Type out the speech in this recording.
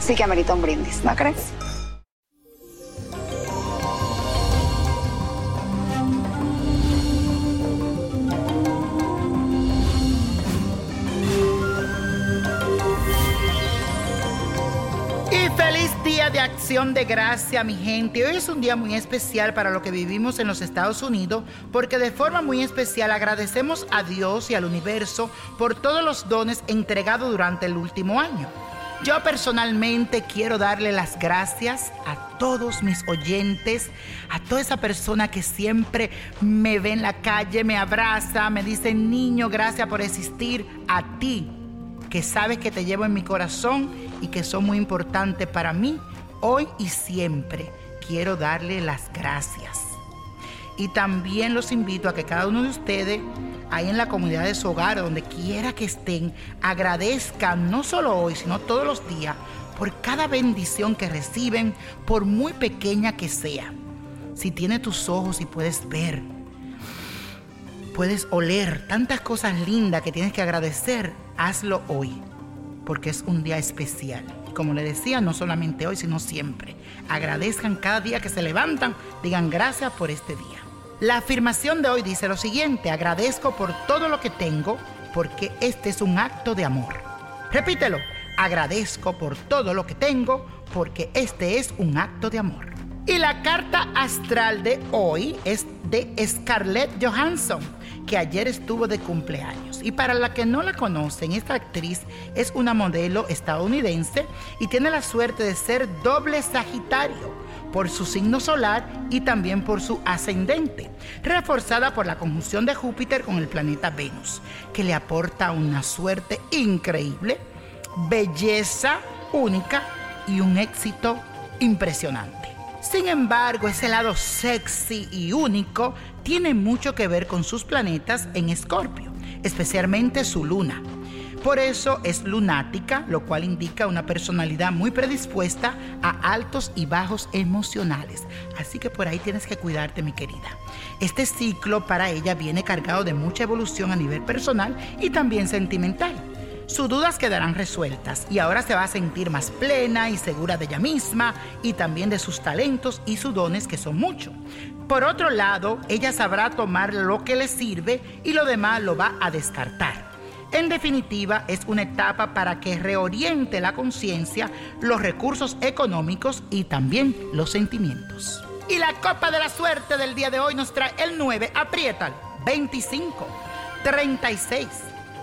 sí que amerita un brindis, ¿no crees? De acción de gracia, mi gente. Hoy es un día muy especial para lo que vivimos en los Estados Unidos, porque de forma muy especial agradecemos a Dios y al universo por todos los dones entregados durante el último año. Yo personalmente quiero darle las gracias a todos mis oyentes, a toda esa persona que siempre me ve en la calle, me abraza, me dice, niño, gracias por existir, a ti que sabes que te llevo en mi corazón y que son muy importantes para mí, hoy y siempre. Quiero darle las gracias. Y también los invito a que cada uno de ustedes, ahí en la comunidad de su hogar, donde quiera que estén, agradezcan no solo hoy, sino todos los días, por cada bendición que reciben, por muy pequeña que sea. Si tiene tus ojos y puedes ver, puedes oler tantas cosas lindas que tienes que agradecer, hazlo hoy, porque es un día especial. Como le decía, no solamente hoy, sino siempre. Agradezcan cada día que se levantan, digan gracias por este día. La afirmación de hoy dice lo siguiente, agradezco por todo lo que tengo, porque este es un acto de amor. Repítelo, agradezco por todo lo que tengo, porque este es un acto de amor. Y la carta astral de hoy es de Scarlett Johansson, que ayer estuvo de cumpleaños. Y para la que no la conocen, esta actriz es una modelo estadounidense y tiene la suerte de ser doble Sagitario por su signo solar y también por su ascendente, reforzada por la conjunción de Júpiter con el planeta Venus, que le aporta una suerte increíble, belleza única y un éxito impresionante. Sin embargo, ese lado sexy y único tiene mucho que ver con sus planetas en Escorpio, especialmente su luna. Por eso es lunática, lo cual indica una personalidad muy predispuesta a altos y bajos emocionales. Así que por ahí tienes que cuidarte, mi querida. Este ciclo para ella viene cargado de mucha evolución a nivel personal y también sentimental. Sus dudas quedarán resueltas y ahora se va a sentir más plena y segura de ella misma y también de sus talentos y sus dones que son muchos. Por otro lado, ella sabrá tomar lo que le sirve y lo demás lo va a descartar. En definitiva, es una etapa para que reoriente la conciencia, los recursos económicos y también los sentimientos. Y la copa de la suerte del día de hoy nos trae el 9, apriétalo, 25, 36.